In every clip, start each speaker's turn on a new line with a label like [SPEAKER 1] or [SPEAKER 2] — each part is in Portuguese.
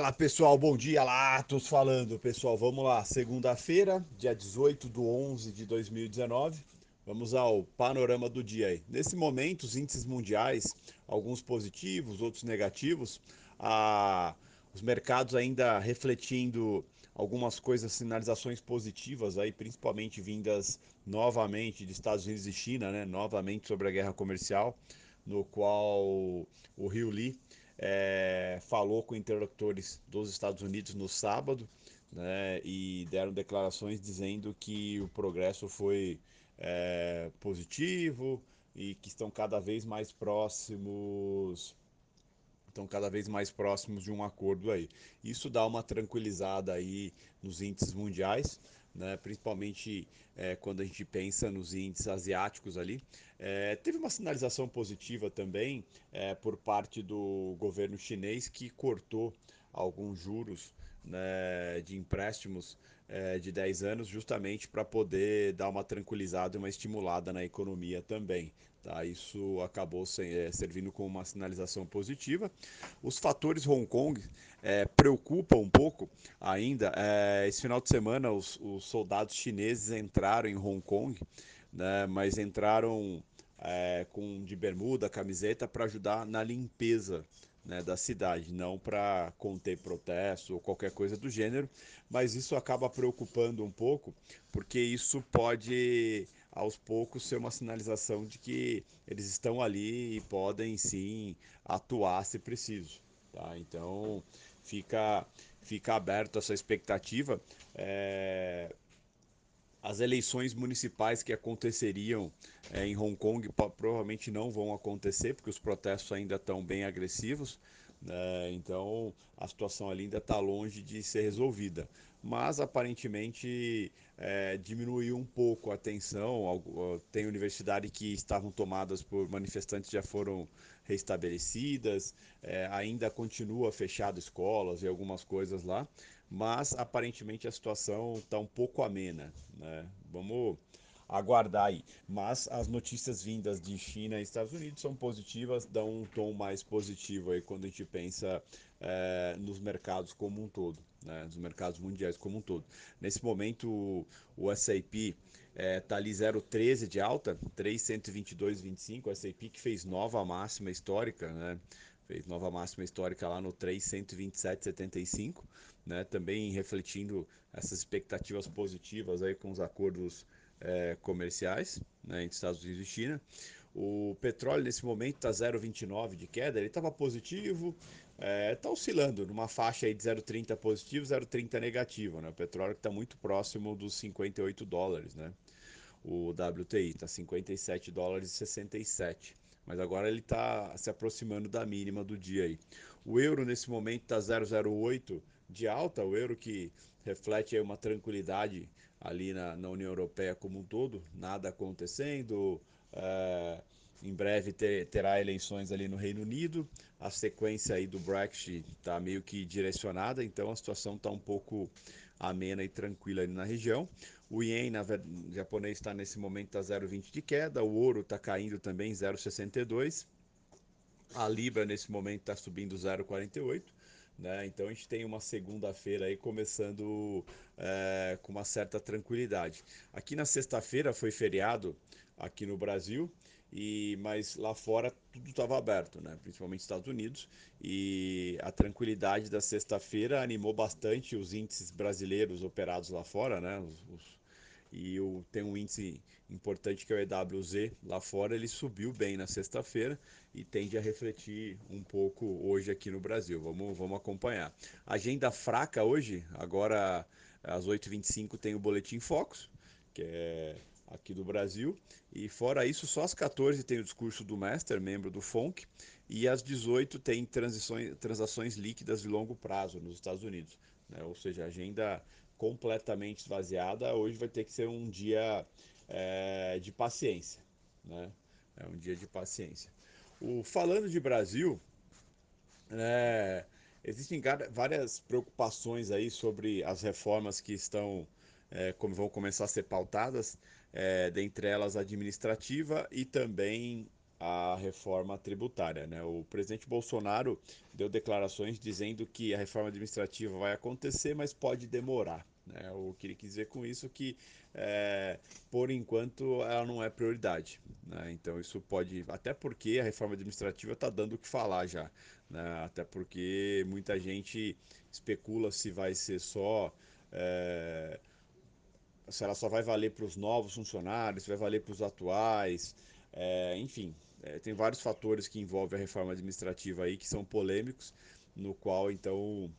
[SPEAKER 1] Fala pessoal, bom dia tô falando pessoal, vamos lá, segunda-feira, dia 18 do 11 de 2019, vamos ao panorama do dia aí. Nesse momento, os índices mundiais, alguns positivos, outros negativos, a, os mercados ainda refletindo algumas coisas, sinalizações positivas aí, principalmente vindas novamente de Estados Unidos e China, né, novamente sobre a guerra comercial, no qual o Rio Lee é, falou com interlocutores dos Estados Unidos no sábado né, e deram declarações dizendo que o progresso foi é, positivo e que estão cada vez mais próximos estão cada vez mais próximos de um acordo aí. Isso dá uma tranquilizada aí nos índices mundiais, né, principalmente é, quando a gente pensa nos índices asiáticos ali. É, teve uma sinalização positiva também é, por parte do governo chinês que cortou alguns juros né, de empréstimos é, de 10 anos justamente para poder dar uma tranquilizada e uma estimulada na economia também. Tá? Isso acabou sem, é, servindo como uma sinalização positiva. Os fatores Hong Kong é, preocupam um pouco ainda. É, esse final de semana, os, os, soldados chineses entraram em Hong Kong, né, mas entraram é, com de bermuda, camiseta, para ajudar na limpeza né, da cidade, não para conter protesto ou qualquer coisa do gênero, mas isso acaba preocupando um pouco, porque isso pode aos poucos ser uma sinalização de que eles estão ali e podem sim atuar se preciso. Tá? Então fica, fica aberto essa expectativa. É... As eleições municipais que aconteceriam é, em Hong Kong provavelmente não vão acontecer, porque os protestos ainda estão bem agressivos. Né? então a situação ali ainda está longe de ser resolvida. Mas aparentemente é, diminuiu um pouco a tensão. Tem universidades que estavam tomadas por manifestantes já foram restabelecidas, é, ainda continua fechado escolas e algumas coisas lá, mas aparentemente a situação está um pouco amena. Né? Vamos aguardar aí. Mas as notícias vindas de China e Estados Unidos são positivas, dão um tom mais positivo aí quando a gente pensa é, nos mercados como um todo, né, nos mercados mundiais como um todo. Nesse momento o, S&P está é, ali 0,13 de alta, 322,25, o S&P que fez nova máxima histórica, né, fez nova máxima histórica lá no 327,75, né, também refletindo essas expectativas positivas aí com os acordos é, comerciais né, entre Estados Unidos e China. O petróleo nesse momento está 0,29 de queda, ele estava positivo, está é, tá oscilando numa faixa aí de 0,30 positivo, 0,30 negativo. Né? O petróleo está muito próximo dos 58 dólares. Né? O WTI está 57 dólares e 67 mas agora ele está se aproximando da mínima do dia aí. O euro nesse momento está 0,08 de alta, o euro que reflete uma tranquilidade ali na, na, União Europeia como um todo, nada acontecendo. É, em breve ter, terá eleições ali no Reino Unido, a sequência aí do Brexit está meio que direcionada, então a situação está um pouco amena e tranquila ali na região. O Yen na, japonês está nesse momento a 0,20 de queda, o ouro está caindo também 0,62, a Libra nesse momento está subindo 0,48 né? Então a gente tem uma segunda-feira aí começando é, com uma certa tranquilidade. Aqui na sexta-feira foi feriado aqui no Brasil, e mas lá fora tudo estava aberto, né? principalmente Estados Unidos, e a tranquilidade da sexta-feira animou bastante os índices brasileiros operados lá fora, né? Os, os, e o, tem um índice importante que é o EWZ lá fora, ele subiu bem na sexta-feira e tende a refletir um pouco hoje aqui no Brasil. Vamos, vamos acompanhar. Agenda fraca hoje, agora às 8h25 tem o Boletim Focus, que é aqui do Brasil. E fora isso, só às 14 tem o discurso do Master, membro do FONC, e às 18 tem transações líquidas de longo prazo nos Estados Unidos. Né? Ou seja, agenda completamente esvaziada, hoje vai ter que ser um dia é, de paciência. Né? É um dia de paciência. O, falando de Brasil, é, existem várias preocupações aí sobre as reformas que estão, é, como vão começar a ser pautadas, é, dentre elas administrativa e também a reforma tributária. Né? O presidente Bolsonaro deu declarações dizendo que a reforma administrativa vai acontecer, mas pode demorar. Né? O que ele quis dizer com isso que, é, por enquanto, ela não é prioridade. Né? Então, isso pode. Até porque a reforma administrativa está dando o que falar já. Né? Até porque muita gente especula se vai ser só. É, se ela só vai valer para os novos funcionários, se vai valer para os atuais, é, enfim, tem vários fatores que envolvem a reforma administrativa aí que são polêmicos, no qual então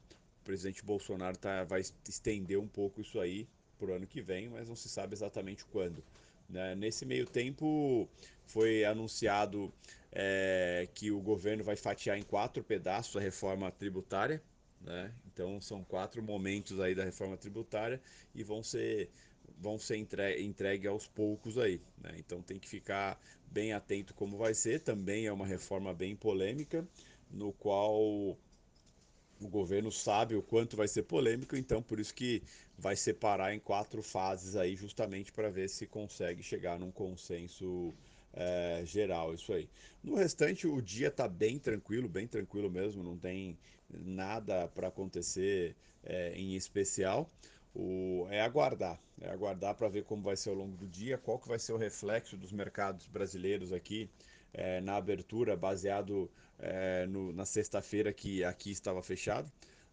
[SPEAKER 1] presidente Bolsonaro tá, vai estender um pouco isso aí para o ano que vem, mas não se sabe exatamente quando. Né? Nesse meio tempo foi anunciado é, que o governo vai fatiar em quatro pedaços a reforma tributária, né? Então são quatro momentos aí da reforma tributária e vão ser vão ser entregue, entregue aos poucos aí. Né? Então tem que ficar bem atento como vai ser. Também é uma reforma bem polêmica, no qual o governo sabe o quanto vai ser polêmico, então por isso que vai separar em quatro fases aí, justamente para ver se consegue chegar num consenso é, geral, isso aí. No restante, o dia está bem tranquilo, bem tranquilo mesmo, não tem nada para acontecer é, em especial. O, é aguardar, é aguardar para ver como vai ser ao longo do dia, qual que vai ser o reflexo dos mercados brasileiros aqui é, na abertura, baseado é, no, na sexta-feira que aqui estava fechado.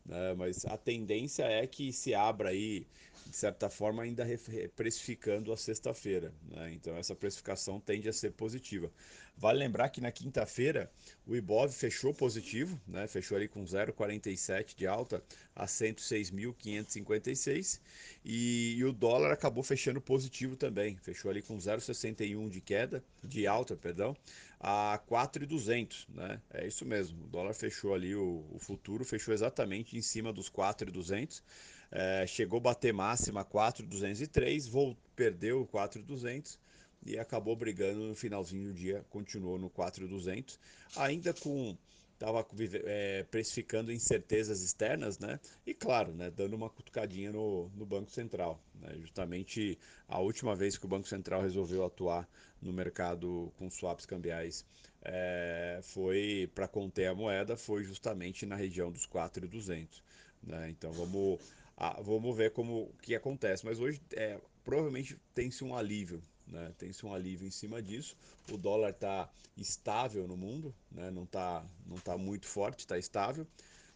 [SPEAKER 1] Né? Mas a tendência é que se abra aí, de certa forma, ainda precificando a sexta-feira. Né? Então essa precificação tende a ser positiva. Vale lembrar que na quinta-feira o Ibov fechou positivo, né? fechou ali com 0,47 de alta a 106.556 e, e o dólar acabou fechando positivo também, fechou ali com 0,61 de queda, de alta, perdão, a 4,200, né? É isso mesmo. O dólar fechou ali, o, o futuro fechou exatamente em cima dos 4,200. É, chegou a bater máxima 4,203, voltou, perdeu 4,200 e acabou brigando no finalzinho do dia, continuou no 4,200, ainda com estava é, precificando incertezas externas, né? E claro, né, dando uma cutucadinha no, no Banco Central. Né? Justamente a última vez que o Banco Central resolveu atuar no mercado com swaps cambiais é, foi para conter a moeda, foi justamente na região dos 4,200. Né? Então vamos, a, vamos ver como que acontece. Mas hoje é, provavelmente tem-se um alívio né? Tem-se um alívio em cima disso. O dólar está estável no mundo, né? não está não tá muito forte, está estável.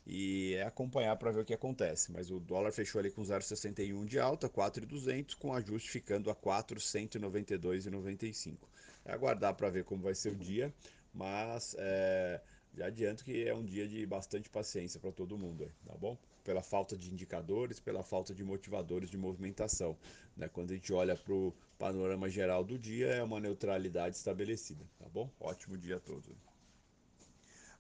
[SPEAKER 1] E é acompanhar para ver o que acontece. Mas o dólar fechou ali com 0,61 de alta, 4,200, com ajuste ficando a 4,192,95. É aguardar para ver como vai ser o dia, mas é, já adianto que é um dia de bastante paciência para todo mundo, tá bom? Pela falta de indicadores, pela falta de motivadores de movimentação. Né? Quando a gente olha para o panorama geral do dia, é uma neutralidade estabelecida, tá bom? Ótimo dia a todos.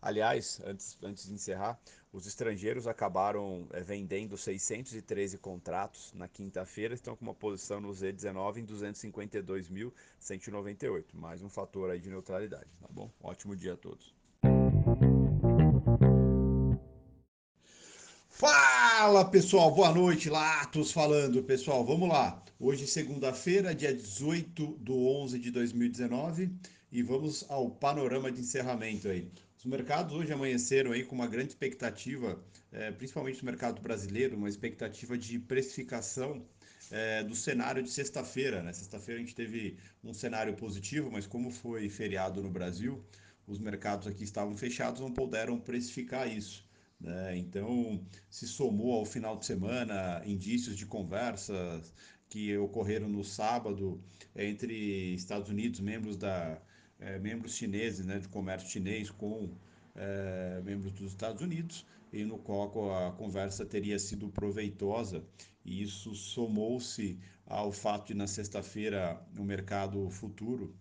[SPEAKER 1] Aliás, antes, antes de encerrar, os estrangeiros acabaram é, vendendo 613 contratos na quinta-feira, estão com uma posição no Z19 em 252.198. Mais um fator aí de neutralidade, tá bom? Ótimo dia a todos. Fala pessoal, boa noite, Latos falando pessoal, vamos lá. Hoje segunda-feira, dia 18 do 11 de 2019 e vamos ao panorama de encerramento aí. Os mercados hoje amanheceram aí com uma grande expectativa, é, principalmente no mercado brasileiro, uma expectativa de precificação é, do cenário de sexta-feira. Né? Sexta-feira a gente teve um cenário positivo, mas como foi feriado no Brasil, os mercados aqui estavam fechados, não puderam precificar isso. Né? Então, se somou ao final de semana indícios de conversas que ocorreram no sábado entre Estados Unidos, membros da é, membros chineses, né, de comércio chinês com é, membros dos Estados Unidos, e no qual a conversa teria sido proveitosa, e isso somou-se ao fato de na sexta-feira o mercado futuro,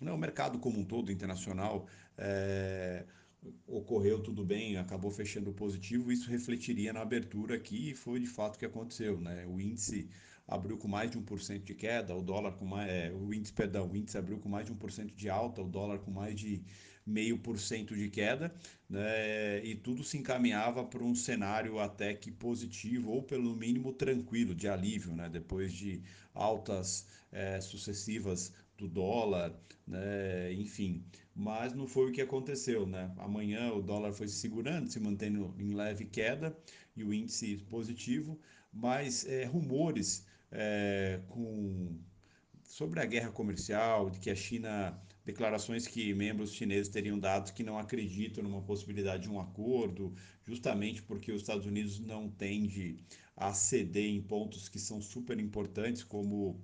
[SPEAKER 1] não, o mercado como um todo internacional é, ocorreu tudo bem, acabou fechando positivo, isso refletiria na abertura aqui e foi de fato o que aconteceu, né? O índice abriu com mais de 1% de queda, o dólar com mais, é, o índice, perdão, o índice abriu com mais de 1% de alta, o dólar com mais de meio por cento de queda, né? E tudo se encaminhava para um cenário até que positivo ou pelo mínimo tranquilo, de alívio, né? Depois de altas é, sucessivas do dólar, né? enfim. Mas não foi o que aconteceu. Né? Amanhã o dólar foi se segurando, se mantendo em leve queda e o índice positivo, mas é, rumores é, com sobre a guerra comercial, de que a China declarações que membros chineses teriam dado que não acreditam numa possibilidade de um acordo, justamente porque os Estados Unidos não tende a ceder em pontos que são super importantes, como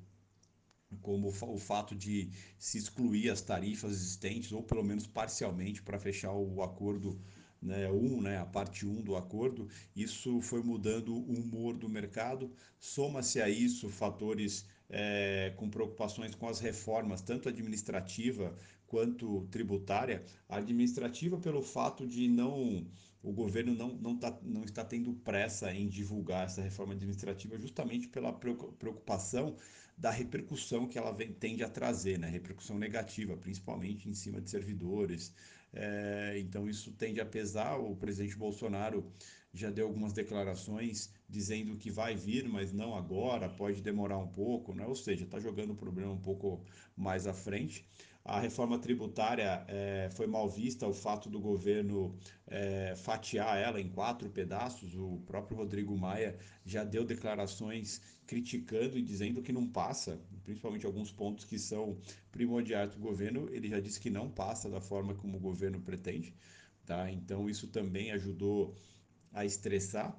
[SPEAKER 1] como o fato de se excluir as tarifas existentes, ou pelo menos parcialmente, para fechar o acordo né, um, né, a parte 1 um do acordo, isso foi mudando o humor do mercado. Soma-se a isso fatores é, com preocupações com as reformas, tanto administrativa quanto tributária. Administrativa, pelo fato de não o governo não, não, tá, não está tendo pressa em divulgar essa reforma administrativa, justamente pela preocupação da repercussão que ela vem, tende a trazer, né? repercussão negativa, principalmente em cima de servidores. É, então, isso tende a pesar. O presidente Bolsonaro já deu algumas declarações dizendo que vai vir, mas não agora, pode demorar um pouco, né? ou seja, está jogando o problema um pouco mais à frente. A reforma tributária é, foi mal vista o fato do governo é, fatiar ela em quatro pedaços. O próprio Rodrigo Maia já deu declarações criticando e dizendo que não passa, principalmente alguns pontos que são primordiais do governo. Ele já disse que não passa da forma como o governo pretende. Tá? Então, isso também ajudou a estressar.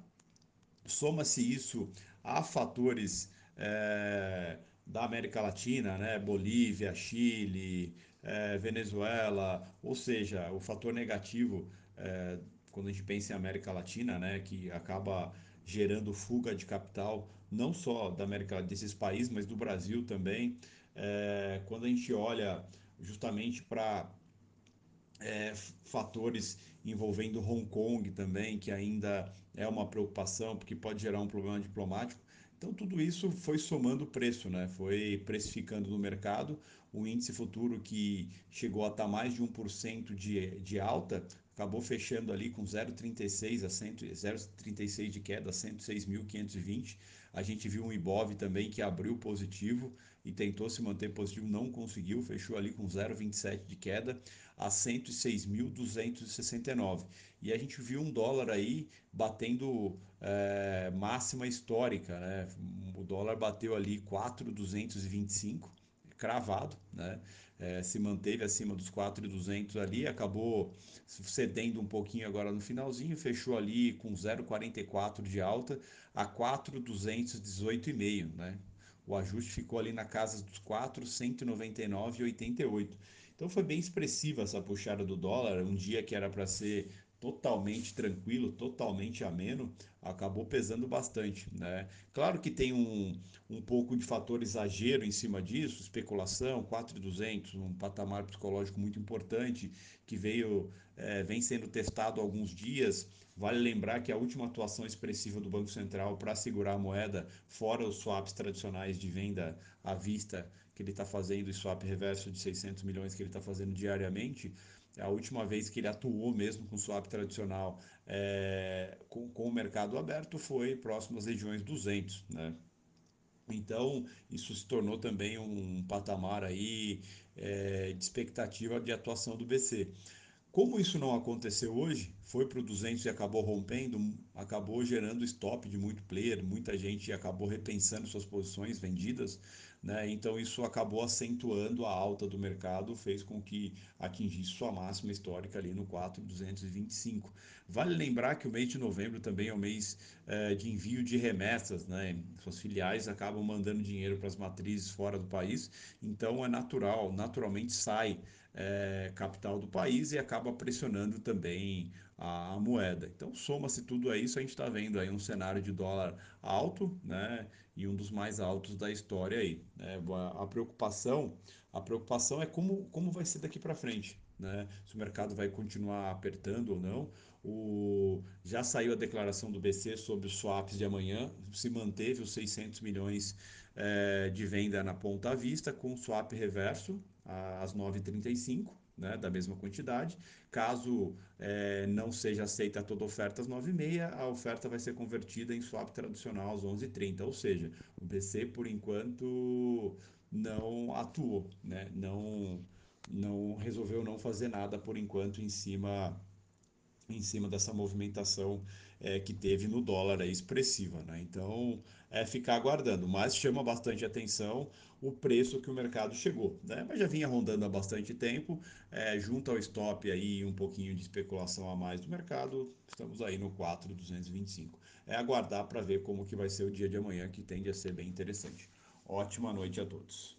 [SPEAKER 1] Soma-se isso a fatores é, da América Latina, né? Bolívia, Chile, é, Venezuela, ou seja, o fator negativo é, quando a gente pensa em América Latina, né, que acaba gerando fuga de capital não só da América desses países, mas do Brasil também. Quando a gente olha justamente para é, fatores envolvendo Hong Kong também, que ainda é uma preocupação, porque pode gerar um problema diplomático. Então, tudo isso foi somando preço, né? foi precificando no mercado. O índice futuro que chegou a estar mais de 1% de, de alta, acabou fechando ali com 0,36 a 0,36 de queda, 106.520. A gente viu um Ibov também que abriu positivo e tentou se manter positivo, não conseguiu, fechou ali com 0,27 de queda a 106.269. E a gente viu um dólar aí batendo é, máxima histórica, né? O dólar bateu ali 4,225 cravado, né? É, se manteve acima dos 4,200 ali, acabou cedendo um pouquinho agora no finalzinho, fechou ali com 0,44 de alta a 4,218,5, né? O ajuste ficou ali na casa dos 4,199,88. Então foi bem expressiva essa puxada do dólar, um dia que era para ser totalmente tranquilo, totalmente ameno, acabou pesando bastante, né? Claro que tem um, um pouco de fator exagero em cima disso, especulação, 4,200, um patamar psicológico muito importante que veio é, vem sendo testado há alguns dias. Vale lembrar que a última atuação expressiva do Banco Central para segurar a moeda, fora os swaps tradicionais de venda à vista que ele está fazendo, e swap reverso de 600 milhões que ele está fazendo diariamente, a última vez que ele atuou mesmo com swap tradicional é, com, com, o mercado aberto foi próximo às regiões 200, né? Então, isso se tornou também um patamar aí é, de expectativa de atuação do BC. Como isso não aconteceu hoje, foi para o 200 e acabou rompendo, acabou gerando stop de muito player, muita gente acabou repensando suas posições vendidas, né? Então isso acabou acentuando a alta do mercado, fez com que atingisse sua máxima histórica ali no 4,225. Vale lembrar que o mês de novembro também é o mês é, de envio de remessas, né? Suas filiais acabam mandando dinheiro para as matrizes fora do país, então é natural, naturalmente sai é, capital do país e acaba pressionando também a, a moeda. Então, soma-se tudo a isso, a gente está vendo aí um cenário de dólar alto, né? E um dos mais altos da história aí. Né? A, preocupação, a preocupação é como, como vai ser daqui para frente. Né? Se o mercado vai continuar apertando ou não. O, já saiu a declaração do BC sobre os swaps de amanhã, se manteve os 600 milhões é, de venda na ponta à vista, com swap reverso às 9h35, né, da mesma quantidade. Caso é, não seja aceita toda oferta às 9h30, a oferta vai ser convertida em swap tradicional às 11h30. Ou seja, o BC, por enquanto, não atuou, né? Não, não resolveu não fazer nada por enquanto em cima em cima dessa movimentação é, que teve no dólar é expressiva, né? Então é ficar aguardando, mas chama bastante atenção o preço que o mercado chegou, né? Mas já vinha rondando há bastante tempo, é, junto ao stop aí um pouquinho de especulação a mais do mercado, estamos aí no 4,225. É aguardar para ver como que vai ser o dia de amanhã, que tende a ser bem interessante. Ótima noite a todos.